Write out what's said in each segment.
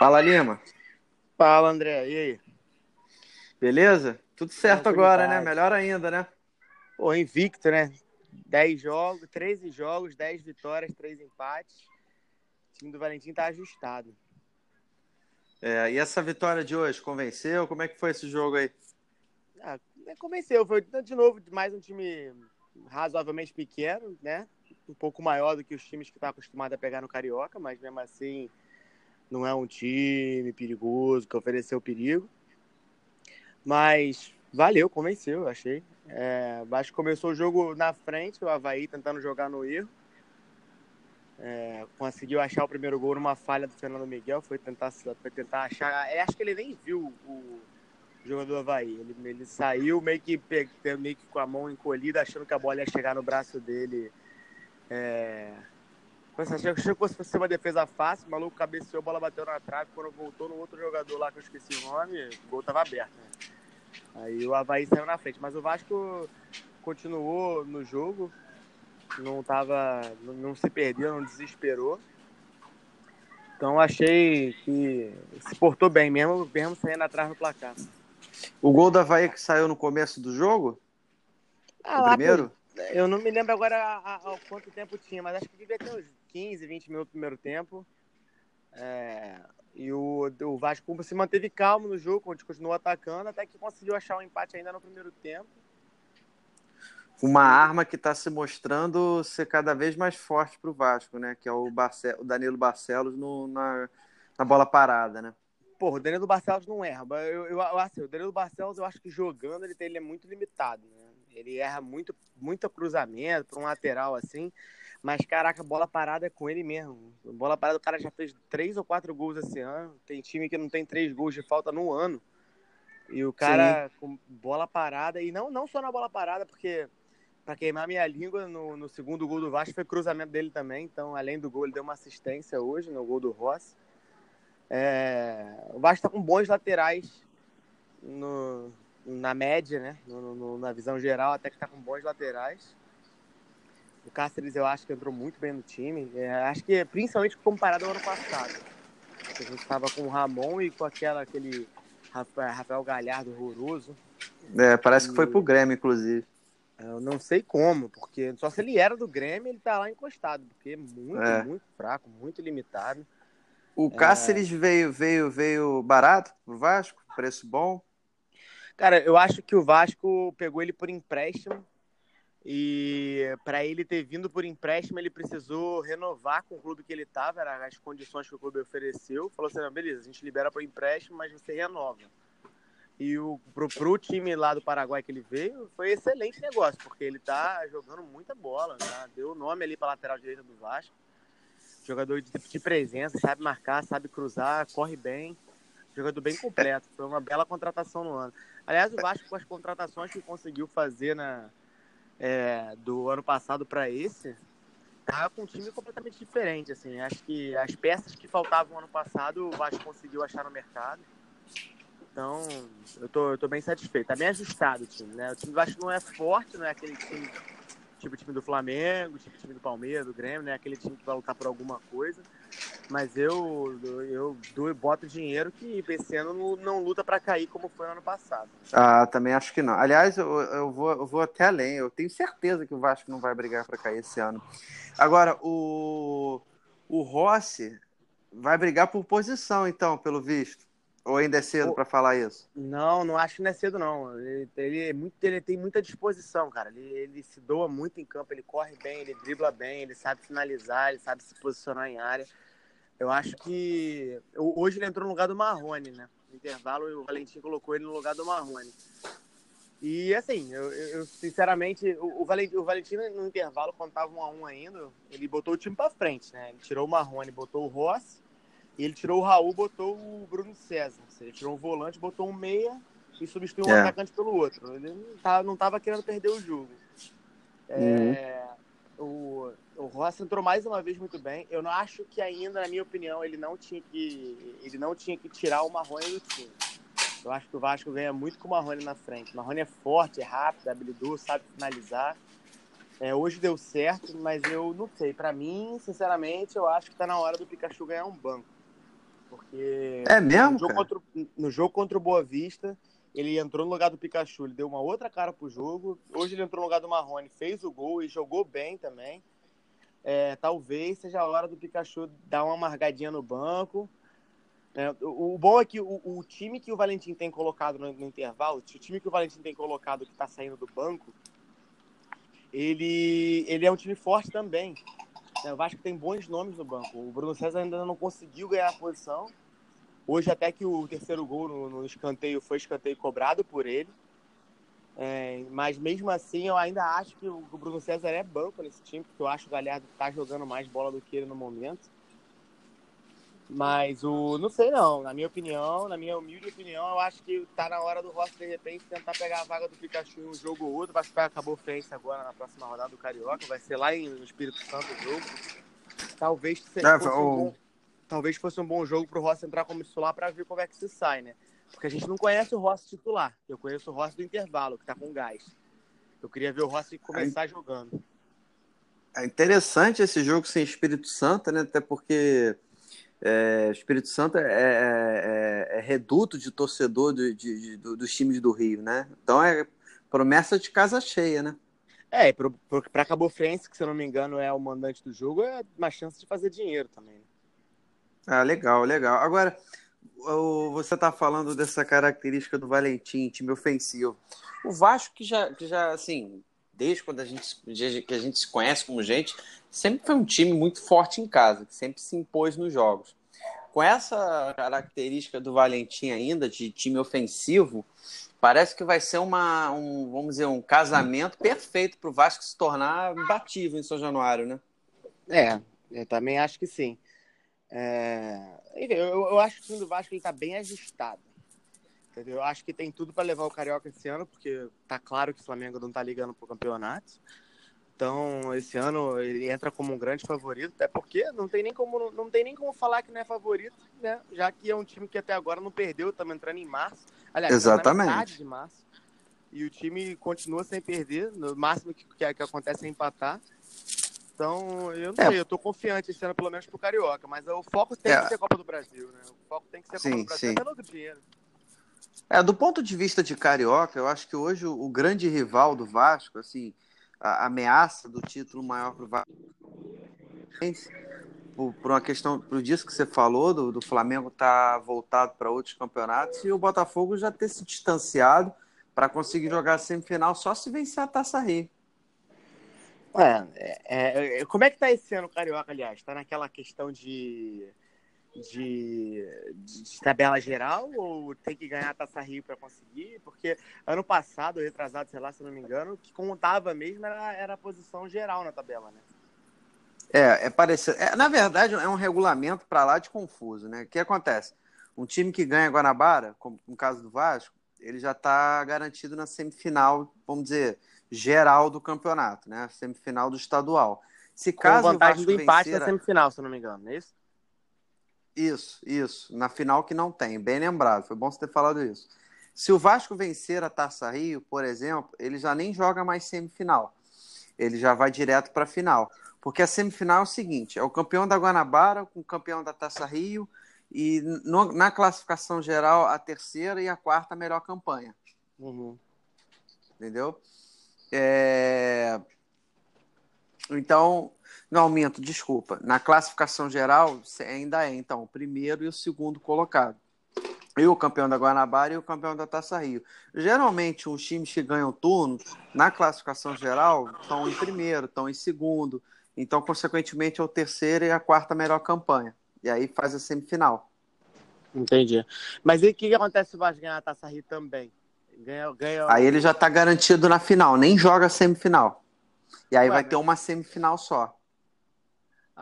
Fala, Lima. Fala, André. E aí? Beleza? Tudo certo agora, né? Melhor ainda, né? Pô, invicto, né? 10 jogos, 13 jogos, 10 vitórias, 3 empates. O time do Valentim tá ajustado. É, e essa vitória de hoje, convenceu? Como é que foi esse jogo aí? Ah, convenceu. Foi, de novo, mais um time razoavelmente pequeno, né? Um pouco maior do que os times que tá acostumado a pegar no Carioca, mas mesmo assim não é um time perigoso que ofereceu perigo. Mas valeu, convenceu, achei. É, acho que começou o jogo na frente, o Havaí tentando jogar no erro. É, conseguiu achar o primeiro gol numa falha do Fernando Miguel, foi tentar, foi tentar achar. É, acho que ele nem viu o jogador do Havaí. Ele, ele saiu meio que, meio que com a mão encolhida, achando que a bola ia chegar no braço dele. É, Achei que fosse ser uma defesa fácil, o maluco cabeceou, a bola bateu na trave. Quando voltou no outro jogador lá, que eu esqueci o nome, o gol tava aberto. Né? Aí o Havaí saiu na frente. Mas o Vasco continuou no jogo, não tava. não, não se perdeu, não desesperou. Então achei que se portou bem, mesmo, mesmo saindo atrás do placar. O gol da Havaí que saiu no começo do jogo? Ah, o primeiro? Eu não me lembro agora há, quanto tempo tinha, mas acho que devia ter uns 15, 20 minutos no primeiro tempo. É, e o, o Vasco se manteve calmo no jogo, onde continuou atacando, até que conseguiu achar um empate ainda no primeiro tempo. Uma arma que está se mostrando ser cada vez mais forte para o Vasco, né? Que é o, Barce... o Danilo Barcelos no, na, na bola parada, né? Porra, o Danilo Barcelos não erra. Eu, eu, eu, assim, o Danilo Barcelos, eu acho que jogando ele, tem, ele é muito limitado, né? Ele erra muito, muito cruzamento para um lateral assim. Mas, caraca, bola parada é com ele mesmo. Bola parada, o cara já fez três ou quatro gols esse ano. Tem time que não tem três gols de falta no ano. E o cara Sim. com bola parada, e não, não só na bola parada, porque para queimar minha língua, no, no, segundo gol do Vasco foi cruzamento dele também. Então, além do gol, ele deu uma assistência hoje no gol do Rossi. É, o Vasco está com bons laterais no, na média, né? No, na visão geral, até que está com bons laterais. O Cáceres eu acho que entrou muito bem no time. É, acho que principalmente comparado ao ano passado. A gente estava com o Ramon e com aquela, aquele Rafael Galhardo horroroso. É, parece e... que foi pro Grêmio, inclusive. Eu não sei como, porque só se ele era do Grêmio, ele tá lá encostado, porque é muito, é. muito fraco, muito limitado. O é. Cáceres é... veio, veio, veio barato pro Vasco, preço bom. Cara, eu acho que o Vasco pegou ele por empréstimo e para ele ter vindo por empréstimo, ele precisou renovar com o clube que ele estava, eram as condições que o clube ofereceu. Falou assim: beleza, a gente libera por empréstimo, mas você renova. E o, pro, pro time lá do Paraguai que ele veio, foi excelente negócio, porque ele tá jogando muita bola, né? deu o nome ali para lateral direita do Vasco. Jogador de, de presença, sabe marcar, sabe cruzar, corre bem. Jogador bem completo. Foi uma bela contratação no ano. Aliás, o Vasco, com as contratações que conseguiu fazer na, é, do ano passado para esse, tá com um time completamente diferente. Assim. Acho que as peças que faltavam ano passado, o Vasco conseguiu achar no mercado. Então, eu tô, eu tô bem satisfeito. Tá bem ajustado o time, né? O time do Vasco não é forte, não é aquele time tipo time do Flamengo, tipo time do Palmeiras, do Grêmio, né? Aquele time que vai lutar por alguma coisa. Mas eu, eu, eu boto dinheiro que esse ano não, luta para cair como foi no ano passado. Ah, também acho que não. Aliás, eu, eu, vou, eu vou até além. Eu tenho certeza que o Vasco não vai brigar para cair esse ano. Agora, o, o Rossi vai brigar por posição, então, pelo visto. Ou ainda é cedo para falar isso? Não, não acho que não é cedo, não. Ele, ele, é muito, ele tem muita disposição, cara. Ele, ele se doa muito em campo, ele corre bem, ele dribla bem, ele sabe finalizar, ele sabe se posicionar em área. Eu acho que. Hoje ele entrou no lugar do Marrone, né? No intervalo, o Valentim colocou ele no lugar do Marrone. E assim, eu, eu sinceramente, o, o, Valentim, o Valentim no intervalo, quando tava um a um ainda, ele botou o time para frente, né? Ele tirou o Marrone, botou o Rossi ele tirou o Raul, botou o Bruno César. Ele tirou um volante, botou um meia e substituiu um é. atacante pelo outro. Ele não tava, não tava querendo perder o jogo. Uhum. É, o, o Rossi entrou mais uma vez muito bem. Eu não acho que ainda, na minha opinião, ele não tinha que, ele não tinha que tirar o Marrone do time. Eu acho que o Vasco ganha muito com o Marrone na frente. O Marrone é forte, é rápido, é habilidoso, sabe finalizar. É, hoje deu certo, mas eu não sei. Para mim, sinceramente, eu acho que tá na hora do Pikachu ganhar um banco. Porque é mesmo? No jogo, contra, no jogo contra o Boa Vista, ele entrou no lugar do Pikachu, ele deu uma outra cara pro jogo. Hoje ele entrou no lugar do Marrone, fez o gol e jogou bem também. É, talvez seja a hora do Pikachu dar uma amargadinha no banco. É, o, o, bom é que o, o, time que o Valentim tem colocado no, no, intervalo, o time que o Valentim tem colocado que está saindo do banco, ele, ele é um time forte também. É, o Vasco tem bons nomes no banco. O Bruno César ainda não conseguiu ganhar a posição. Hoje até que o terceiro gol no, no escanteio foi escanteio cobrado por ele. É, mas mesmo assim, eu ainda acho que o, o Bruno César é banco nesse time, porque eu acho que o Galhardo está jogando mais bola do que ele no momento. Mas o. Não sei não. Na minha opinião, na minha humilde opinião, eu acho que tá na hora do Rossi, de repente, tentar pegar a vaga do Pikachu em um jogo ou outro. Vai ficar acabou frente agora na próxima rodada do Carioca. Vai ser lá em, no Espírito Santo o jogo. Talvez seja, é, fosse um bom, talvez fosse um bom jogo pro Rossi entrar como titular para ver como é que se sai, né? Porque a gente não conhece o Rossi titular. Eu conheço o Rossi do intervalo, que tá com gás. Eu queria ver o Rossi começar jogando. É interessante esse jogo sem Espírito Santo, né? Até porque é, Espírito Santo é, é, é, é reduto de torcedor de, de, de, dos times do Rio, né? Então é promessa de casa cheia, né? É, para Cabo Friense, que se eu não me engano é o mandante do jogo, é uma chance de fazer dinheiro também. Né? Ah, legal, legal. Agora, você está falando dessa característica do Valentim, time ofensivo. O Vasco que já, que já assim, desde quando a gente, que a gente se conhece como gente, sempre foi um time muito forte em casa, que sempre se impôs nos jogos. Com essa característica do Valentim ainda, de time ofensivo, parece que vai ser uma, um, vamos dizer, um casamento perfeito para o Vasco se tornar imbatível em São Januário, né? É, eu também acho que sim. É... Eu, eu, acho que o time do Vasco está bem ajustado. Entendeu? Eu acho que tem tudo para levar o Carioca esse ano, porque tá claro que o Flamengo não tá ligando pro campeonato. Então, esse ano ele entra como um grande favorito, até porque não tem nem como não tem nem como falar que não é favorito, né? Já que é um time que até agora não perdeu, estamos entrando em março. Aliás, Exatamente. De março. E o time continua sem perder, no máximo que, que, que acontece é empatar. Então, eu não é. sei, eu tô confiante esse ano, pelo menos pro Carioca, mas o foco tem é. que ser Copa do Brasil, né? O foco tem que ser sim, Copa do Brasil, sim. pelo dinheiro. É, do ponto de vista de Carioca, eu acho que hoje o, grande rival do Vasco, assim, a, a ameaça do título maior para o Vasco, por, por, uma questão, por disso que você falou, do, do Flamengo estar tá voltado para outros campeonatos e o Botafogo já ter se distanciado para conseguir jogar a semifinal só se vencer a Taça Rio. É, é, é, como é que tá esse ano o Carioca, aliás? Está naquela questão de de, de, tabela geral ou tem que ganhar a Taça Rio para conseguir? Porque ano passado, retrasado, sei lá, se não me engano, o que contava mesmo era, era a posição geral na tabela, né? É, é parecido. É, na verdade, é um regulamento para lá de confuso, né? O que acontece? Um time que ganha Guanabara, como no caso do Vasco, ele já está garantido na semifinal, vamos dizer, geral do campeonato, né? Semifinal do estadual. Se caso Com vantagem do empate vencer... na semifinal, se não me engano, é isso? Isso, isso. Na final que não tem. Bem lembrado. Foi bom você ter falado isso. Se o Vasco vencer a Taça Rio, por exemplo, ele já nem joga mais semifinal. Ele já vai direto para a final. Porque a semifinal é o seguinte: é o campeão da Guanabara com o campeão da Taça Rio e no, na classificação geral a terceira e a quarta melhor campanha. Uhum. Entendeu? É... Então, não, minto, desculpa. Na classificação geral, ainda é, então, o primeiro e o segundo colocado. E o campeão da Guanabara e o campeão da Taça Rio. Geralmente, os times que ganham turno, na classificação geral, estão em primeiro, estão em segundo. Então, consequentemente, é o terceiro e a quarta melhor campanha. E aí faz a semifinal. Entendi. Mas e o que acontece se o Vasco ganhar a Taça Rio também? Ganha, ganha... Aí ele já está garantido na final, nem joga a semifinal. E aí Ué, vai ter uma semifinal só.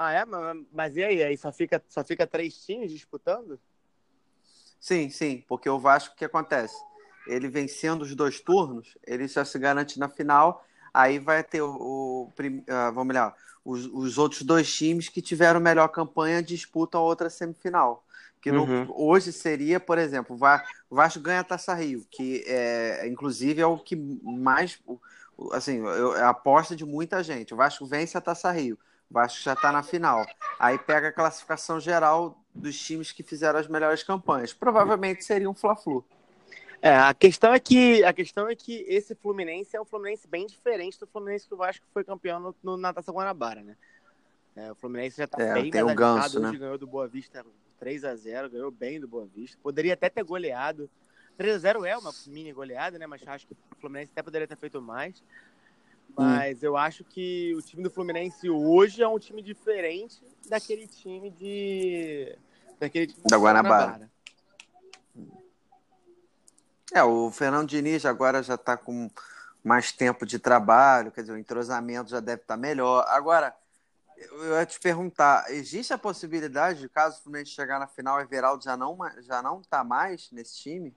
Ah, é? Mas e aí? Aí só fica, só fica três times disputando? Sim, sim, porque o Vasco, o que acontece? Ele vencendo os dois turnos, ele já se garante na final, aí vai ter o, o uh, vamos lá, os, os, outros dois times que tiveram melhor campanha disputam a outra semifinal. Que no, uhum. hoje seria, por exemplo, o Vasco ganha a Taça Rio, que é, inclusive é o que mais, assim, é a aposta de muita gente. O Vasco vence a Taça Rio O Vasco já está na final. Aí pega a classificação geral dos times que fizeram as melhores campanhas. Provavelmente seria um Fla-Flu. É, a questão é que a questão é que esse Fluminense é um Fluminense bem diferente do Fluminense que o Vasco foi campeão no, no na Taça Guanabara, né? É, o Fluminense já está É, bem tem ganso, né? ganhou do Boa Vista 3 a 0 ganhou bem do Boa Vista. Poderia até ter goleado. 3 a 0 é uma mini goleada, né? Mas acho que o Fluminense até poderia ter feito mais. Mas eu acho que o time do Fluminense hoje é um time diferente daquele time de. Daquele time Da Guanabara. É, o Fernando Diniz agora já está com mais tempo de trabalho, quer dizer, o entrosamento já deve estar melhor. Agora, eu ia te perguntar, existe a possibilidade de, caso o Fluminense chegar na final, Everaldo já não já não tá mais nesse time?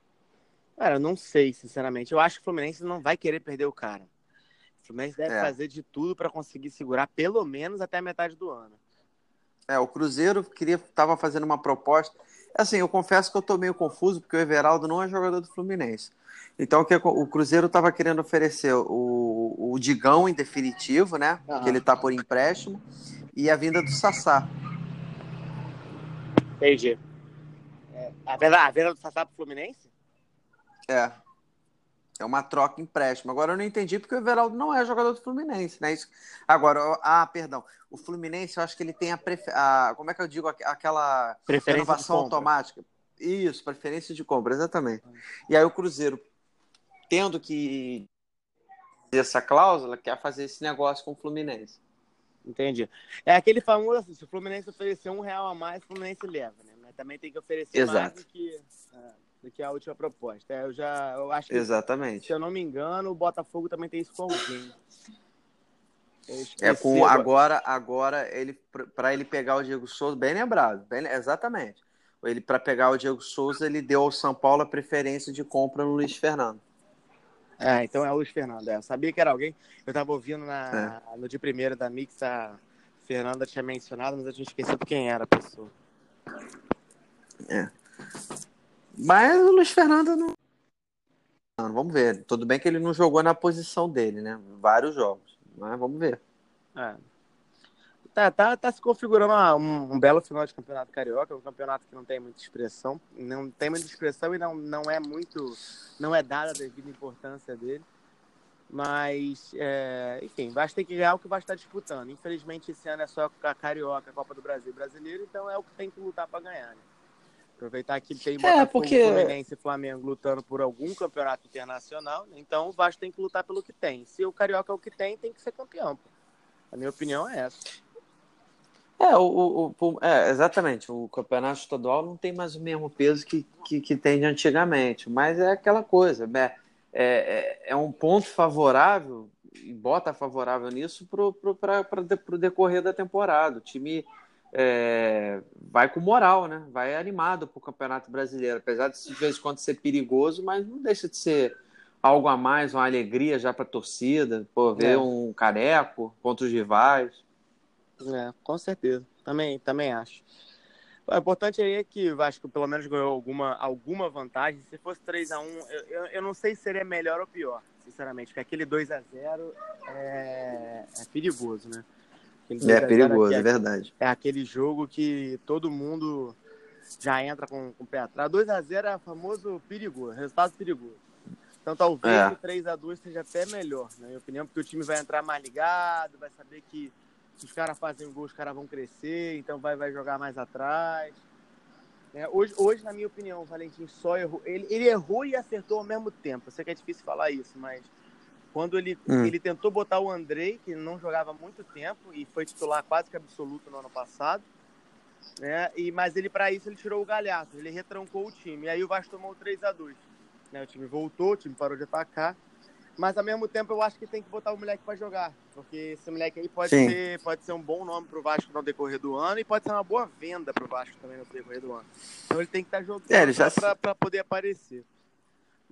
Cara, eu não sei, sinceramente. Eu acho que o Fluminense não vai querer perder o cara. O Fluminense deve É. fazer de tudo para conseguir segurar pelo menos até a metade do ano. É, o Cruzeiro queria estava fazendo uma proposta. Assim, eu confesso que eu estou meio confuso porque o Everaldo não é jogador do Fluminense. Então o que o Cruzeiro estava querendo oferecer o, o Digão em definitivo, né? Aham. Que ele está por empréstimo e a vinda do Sassá. Entendi. É, a venda, a venda do Sassá pro Fluminense? É. É uma troca empréstimo. Agora eu não entendi porque o Everaldo não é jogador do Fluminense, né? Isso... Agora, ah, perdão. O Fluminense, eu acho que ele tem a, a como é que eu digo Aqu- aquela Preferência renovação automática. Isso, preferência de compra, exatamente. E aí o Cruzeiro, tendo que essa cláusula, quer fazer esse negócio com o Fluminense. Entendi. É aquele famoso assim, se o Fluminense oferecer um real a mais, o Fluminense leva, né? Mas também tem que oferecer mais Exato. do que, é, do que a última proposta. É, Eu já eu acho que, Exatamente. se eu não me engano, o Botafogo também tem isso com alguém. É com agora. agora, ele para ele pegar o Diego Souza, bem lembrado, bem, exatamente. Ele para pegar o Diego Souza, ele deu ao São Paulo a preferência de compra no Luiz Fernando. É, então é o Luiz Fernando. É. Eu sabia que era alguém. Eu tava ouvindo na, É. no dia primeiro da Mix, a Fernanda tinha mencionado, mas eu tinha esquecido quem era a pessoa. Mas o Luiz Fernando não. Vamos ver. Tudo bem que ele não jogou na posição dele, né? Vários jogos. Mas vamos ver. É. Tá, tá, tá se configurando uma- um, um belo final de campeonato carioca, um campeonato que não tem muita expressão, não tem muita expressão e não, não é muito, não é dada a devida importância dele. Mas, é, enfim, Vasco tem que ganhar o que o Vasco está disputando. Infelizmente, esse ano é só a Carioca, a Copa do Brasil Brasileiro, então é o que tem que lutar para ganhar. Né? Aproveitar que tem Botafogo, É, porque- Fluminense e Flamengo lutando por algum campeonato internacional, né? então o Vasco tem que lutar pelo que tem. Se o Carioca é o que tem, tem que ser campeão. Pô. A minha opinião é essa. É, o, o- o- é, exatamente. O campeonato estadual não tem mais o mesmo peso que, que, que tem de antigamente, mas é aquela coisa, né? É, é, é um ponto favorável, e bota favorável nisso para o decorrer da temporada. O time é, vai com moral, né? Vai animado para o Campeonato Brasileiro, apesar de de vez em quando ser perigoso, mas não deixa de ser algo a mais, uma alegria já para a torcida, pô, ver É. um careco contra os rivais. É, com certeza. Também, também acho. O importante aí é que o Vasco pelo menos ganhou alguma, alguma vantagem. Se fosse 3x1, eu, eu, eu não sei se seria melhor ou pior, sinceramente, porque aquele 2x0 é, é perigoso, né? Aquele 2 a É 0 perigoso, é verdade. é aquele jogo que todo mundo já entra com, com o pé atrás. 2x0 é famoso perigoso, resultado perigoso. Então talvez É. o 3x2 seja até melhor, na minha opinião, porque o time vai entrar mais ligado, vai saber que se os caras fazem um gol, os caras vão crescer, então vai, vai jogar mais atrás. É, hoje, hoje, na minha opinião, o Valentim só errou. Ele, ele errou e acertou ao mesmo tempo. Eu sei que é difícil falar isso, mas quando ele, Hum. ele tentou botar o Andrei, que não jogava há muito tempo e foi titular quase que absoluto no ano passado, né? E, mas ele, para isso, ele tirou o Galhardo, ele retrancou o time. E aí o Vasco tomou 3 a 2 né? O time voltou, o time parou de atacar. Mas ao mesmo tempo eu acho que tem que botar o moleque para jogar. Porque esse moleque aí pode Sim. ser, pode ser um bom nome pro Vasco no decorrer do ano e pode ser uma boa venda pro Vasco também no decorrer do ano. Então ele tem que estar jogando É, pra poder aparecer.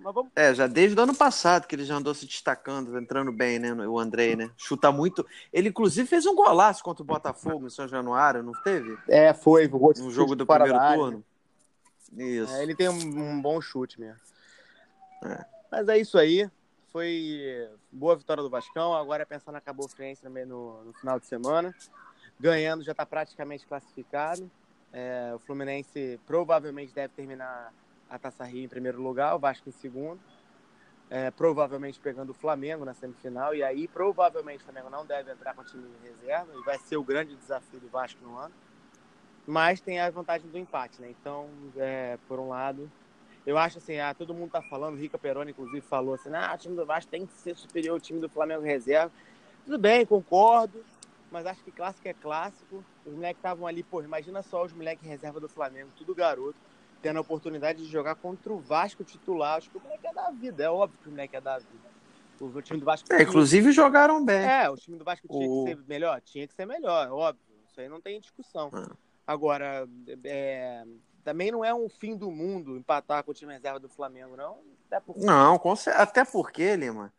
Mas vamos. É, já desde o ano passado que ele já andou se destacando, entrando bem, né? O Andrei, né? Chuta muito. Ele, inclusive, fez um golaço contra o Botafogo em São Januário, não teve? É, foi. No jogo do primeiro área, turno. Isso. É, ele tem um, um bom chute mesmo. É. Mas é isso aí. Foi boa vitória do Vascão. Agora é pensar na Cabo Friense também no, no final de semana. ganhando já está praticamente classificado. É, o Fluminense provavelmente deve terminar a Taça Rio em primeiro lugar, o Vasco em segundo. É, provavelmente pegando o Flamengo na semifinal. E aí, provavelmente, o Flamengo não deve entrar com o time de reserva. E vai ser o grande desafio do Vasco no ano. Mas tem a vantagem do empate, né? Então, é, por um lado, eu acho assim, ah, todo mundo tá falando, Rica Peroni, inclusive, falou assim, ah, o time do Vasco tem que ser superior ao time do Flamengo reserva. Tudo bem, concordo, mas acho que clássico é clássico. Os moleques estavam ali, pô, imagina só os moleques reserva do Flamengo, tudo garoto, tendo a oportunidade de jogar contra o Vasco titular. Acho que o moleque é da vida, é óbvio que o moleque é da vida. O time do Vasco. É, inclusive jogaram bem. É, o time do Vasco tinha o... que ser melhor? Tinha que ser melhor, óbvio. Isso aí não tem discussão. Ah. Agora, é, também não é um fim do mundo empatar com o time reserva do Flamengo, não. Até porque... Não, até porque, Lima,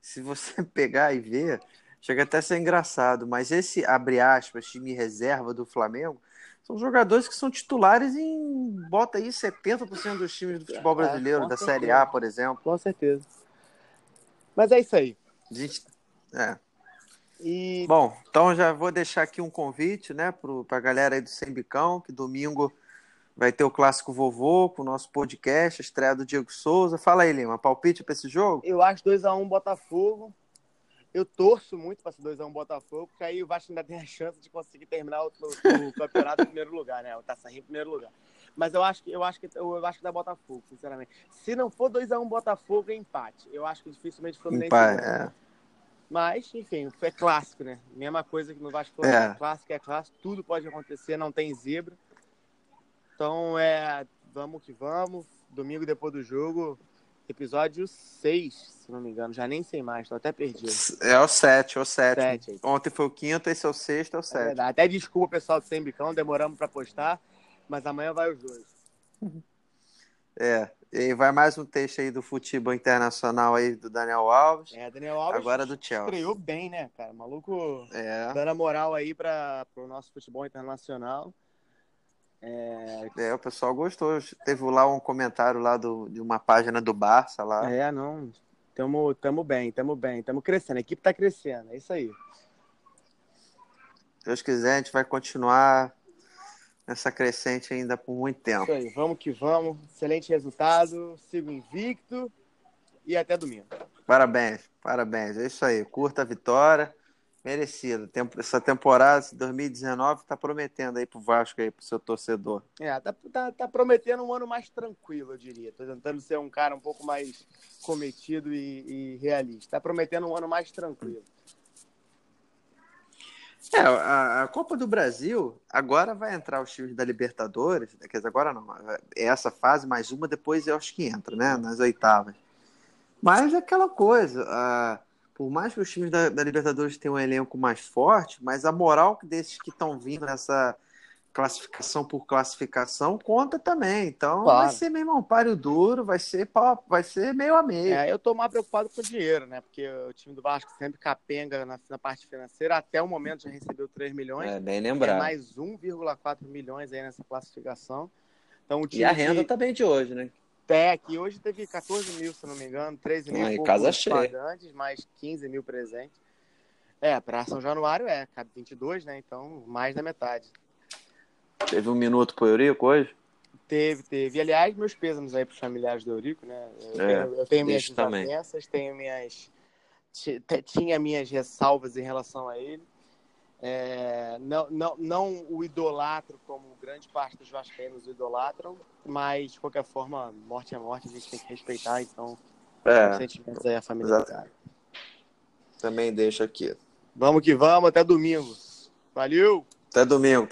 se você pegar e ver, chega até a ser engraçado, mas esse, abre aspas, time reserva do Flamengo, são jogadores que são titulares em, bota aí, 70% dos times do futebol é, brasileiro, é, da certeza. Série A, por exemplo. Com certeza. Mas é isso aí. Gente, é. E... Bom, então já vou deixar aqui um convite, né, para a galera aí do Sembicão, que domingo vai ter o clássico vovô com o nosso podcast, a estreia do Diego Souza. Fala aí, Lima, palpite para esse jogo? Eu acho 2x1 um Botafogo. Eu torço muito para ser 2x1 um Botafogo, porque aí o Vasco ainda tem a chance de conseguir terminar o, o campeonato em primeiro lugar, né? O Taça Rio em primeiro lugar. Mas eu acho que eu acho que eu acho que dá Botafogo, sinceramente. Se não for 2x1 um Botafogo, é empate. Eu acho que dificilmente o Fluminense. Empate, é. Mas, enfim, é clássico, né? Mesma coisa que no Vasco é. é clássico, é clássico, tudo pode acontecer, não tem zebra. Então, é, vamos que vamos. Domingo depois do jogo, episódio 6, se não me engano. Já nem sei mais, tô até perdido. É o 7, é o 7. Ontem foi o quinto, esse é o sexto, é o 7. É até desculpa, pessoal do Sembicão, demoramos para postar, mas amanhã vai os dois. É, e vai mais um texto aí do futebol internacional aí do Daniel Alves. É, Daniel Alves agora do Chelsea. Estreou bem, né, cara? Maluco é. dando a moral aí para o pro nosso futebol internacional. É... é... o pessoal gostou. Teve lá um comentário lá do, de uma página do Barça lá. É, não. Tamo, tamo bem, tamo bem, tamo crescendo. A equipe tá crescendo, é isso aí. Se Deus quiser, a gente vai continuar nessa crescente ainda por muito tempo. Isso aí, vamos que vamos. Excelente resultado. Sigo invicto e até domingo. Parabéns, parabéns. É isso aí. Curta a vitória. Merecido. Essa temporada 2019 está prometendo aí pro Vasco aí, pro seu torcedor. É, tá, tá, tá, prometendo um ano mais tranquilo, eu diria. Tô tentando ser um cara um pouco mais cometido e, e realista. Tá prometendo um ano mais tranquilo. É, a, a, Copa do Brasil agora vai entrar os times da Libertadores, quer dizer, agora não, é essa fase mais uma, depois eu acho que entra, né, nas oitavas. Mas é aquela coisa, a, por mais que os times da, da, Libertadores tenham um elenco mais forte, mas a moral desses que estão vindo nessa classificação por classificação conta também. Então claro. vai ser meio um páreo duro, vai ser, vai ser meio a meio. É, eu tô mais preocupado com o dinheiro, né? Porque o time do Vasco sempre capenga na, na parte financeira. Até o momento já recebeu 3 milhões. É, bem lembrado. É mais 1,4 milhões aí nessa classificação. Então, e a renda que... também de hoje, né? Que hoje teve 14 mil, se não me engano, 13 mil casa cheia. pagantes, mais 15 mil presentes. É, para São Januário é, cabe 22, né? Então, mais da metade. Teve um minuto pro Eurico hoje? Teve, teve. E, aliás, meus pêsames aí pros familiares do Eurico, né? Eu, é, tenho, eu tenho minhas desavenças, tenho minhas. Tinha minhas ressalvas em relação a ele. É, não, não, não o idolatro como grande parte dos vascaínos o idolatram, mas de qualquer forma, morte é morte, a gente tem que respeitar, então é, sentimentos aí a família. Também deixa aqui. Vamos que vamos, até domingo. Valeu! Até domingo.